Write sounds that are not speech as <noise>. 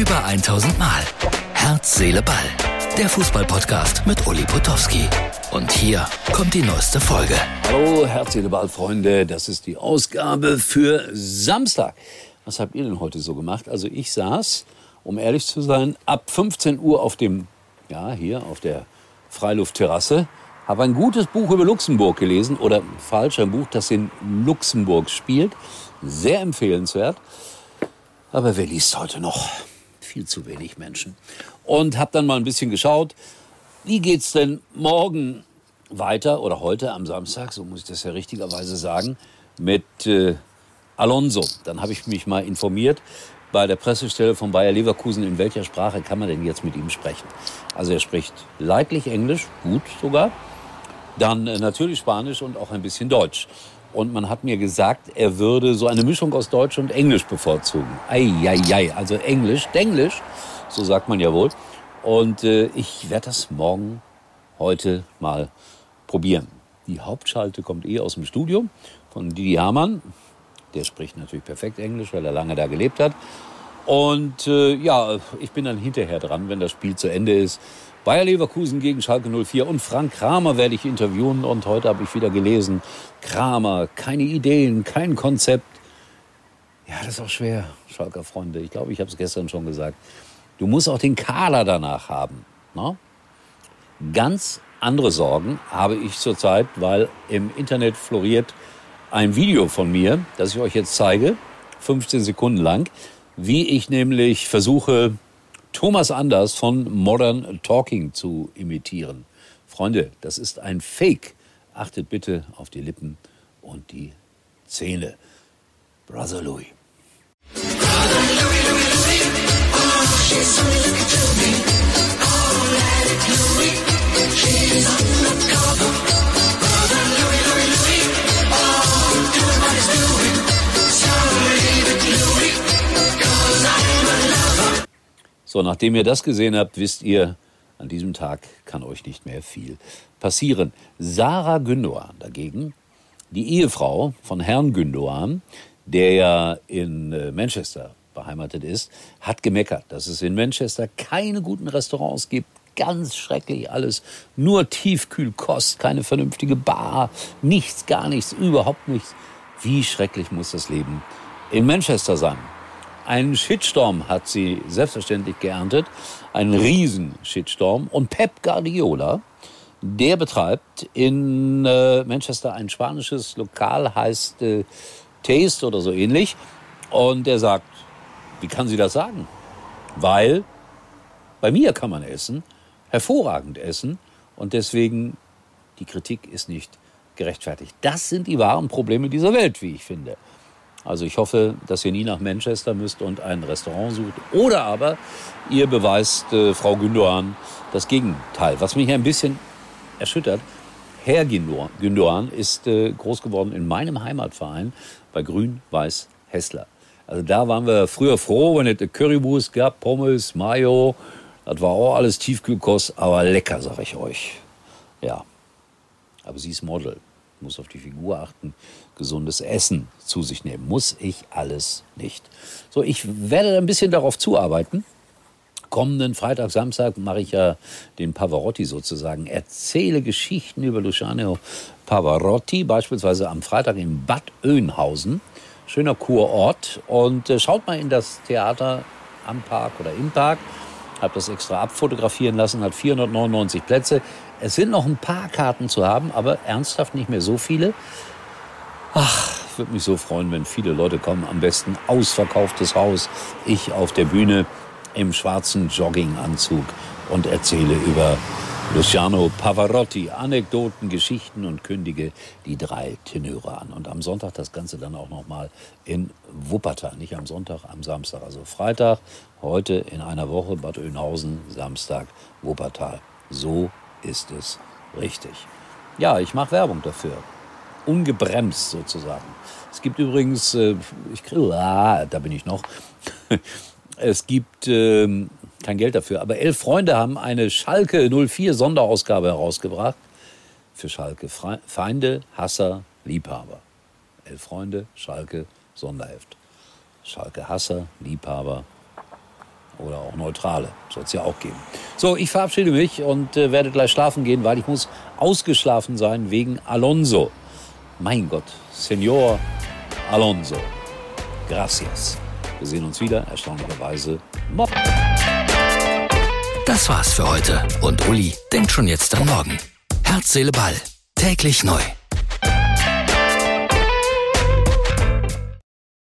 Über 1000 Mal. Herz, Seele, Ball. Der Fußballpodcast mit Uli Potowski. Und hier kommt die neueste Folge. Hallo, Herz, Seele, Ball, Freunde. Das ist die Ausgabe für Samstag. Was habt ihr denn heute so gemacht? Also ich saß, um ehrlich zu sein, ab 15 Uhr auf dem, ja, hier auf der Freiluftterrasse, habe ein gutes Buch über Luxemburg gelesen oder falsch, ein Buch, das in Luxemburg spielt. Sehr empfehlenswert. Aber wer liest heute noch? Viel zu wenig Menschen. Und habe dann mal ein bisschen geschaut, wie geht's denn morgen weiter oder heute am Samstag, so muss ich das ja richtigerweise sagen, mit äh, Alonso. Dann habe ich mich mal informiert bei der Pressestelle von Bayer Leverkusen, in welcher Sprache kann man denn jetzt mit ihm sprechen. Also er spricht leidlich Englisch, gut sogar, dann äh, natürlich Spanisch und auch ein bisschen Deutsch. Und man hat mir gesagt, er würde so eine Mischung aus Deutsch und Englisch bevorzugen. Eieiei, also Englisch, Denglisch, so sagt man ja wohl. Und äh, ich werde das morgen, heute mal probieren. Die Hauptschalte kommt eh aus dem Studio von Didi Hamann. Der spricht natürlich perfekt Englisch, weil er lange da gelebt hat. Und äh, ja, ich bin dann hinterher dran, wenn das Spiel zu Ende ist. Bayer Leverkusen gegen Schalke 04 und Frank Kramer werde ich interviewen und heute habe ich wieder gelesen, Kramer, keine Ideen, kein Konzept. Ja, das ist auch schwer, Schalker Freunde. Ich glaube, ich habe es gestern schon gesagt. Du musst auch den Kader danach haben. Ne? Ganz andere Sorgen habe ich zurzeit, weil im Internet floriert ein Video von mir, das ich euch jetzt zeige, 15 Sekunden lang, wie ich nämlich versuche, Thomas Anders von Modern Talking zu imitieren. Freunde, das ist ein Fake. Achtet bitte auf die Lippen und die Zähne. Brother Louis. Brother Louis, Louis, So, nachdem ihr das gesehen habt, wisst ihr, an diesem Tag kann euch nicht mehr viel passieren. Sarah Gündoğan dagegen, die Ehefrau von Herrn Gündoğan, der ja in äh, Manchester beheimatet ist, hat gemeckert, dass es in Manchester keine guten Restaurants gibt. Ganz schrecklich alles. Nur Tiefkühlkost, keine vernünftige Bar, nichts, gar nichts, überhaupt nichts. Wie schrecklich muss das Leben in Manchester sein? Einen Shitstorm hat sie selbstverständlich geerntet, einen riesen Shitstorm. Und Pep Guardiola, der betreibt in äh, Manchester ein spanisches Lokal, heißt äh, Taste oder so ähnlich. Und er sagt, wie kann sie das sagen? Weil bei mir kann man essen, hervorragend essen. Und deswegen, die Kritik ist nicht gerechtfertigt. Das sind die wahren Probleme dieser Welt, wie ich finde. Also ich hoffe, dass ihr nie nach Manchester müsst und ein Restaurant sucht. Oder aber ihr beweist äh, Frau Gündoğan das Gegenteil. Was mich ein bisschen erschüttert, Herr Gündoğan ist äh, groß geworden in meinem Heimatverein bei Grün-Weiß Hessler. Also da waren wir früher froh, wenn es Currywurst gab, Pommes, Mayo. Das war auch alles Tiefkühlkost, aber lecker, sag ich euch. Ja, aber sie ist Model muss auf die Figur achten, gesundes Essen zu sich nehmen. Muss ich alles nicht. So, ich werde ein bisschen darauf zuarbeiten. Kommenden Freitag, Samstag mache ich ja den Pavarotti sozusagen. Erzähle Geschichten über Luciano Pavarotti, beispielsweise am Freitag in Bad Oeynhausen. Schöner Kurort. Und äh, schaut mal in das Theater am Park oder im Park. Habe das extra abfotografieren lassen, hat 499 Plätze. Es sind noch ein paar Karten zu haben, aber ernsthaft nicht mehr so viele. Ach, würde mich so freuen, wenn viele Leute kommen. Am besten ausverkauftes Haus. Ich auf der Bühne im schwarzen Jogginganzug und erzähle über Luciano Pavarotti, Anekdoten, Geschichten und kündige die drei Tenöre an. Und am Sonntag das Ganze dann auch nochmal in Wuppertal. Nicht am Sonntag, am Samstag. Also Freitag, heute in einer Woche Bad Oeynhausen, Samstag Wuppertal. So ist es richtig. Ja, ich mache Werbung dafür. Ungebremst sozusagen. Es gibt übrigens, äh, ich ah, da bin ich noch. <laughs> es gibt äh, kein Geld dafür, aber elf Freunde haben eine Schalke 04 Sonderausgabe herausgebracht. Für Schalke Feinde, Hasser, Liebhaber. Elf Freunde, Schalke, Sonderheft. Schalke Hasser, Liebhaber, Oder auch neutrale. Soll es ja auch geben. So, ich verabschiede mich und äh, werde gleich schlafen gehen, weil ich muss ausgeschlafen sein wegen Alonso. Mein Gott, Senor Alonso. Gracias. Wir sehen uns wieder, erstaunlicherweise, morgen. Das war's für heute. Und Uli denkt schon jetzt an morgen. Herz, Seele, Ball. Täglich neu.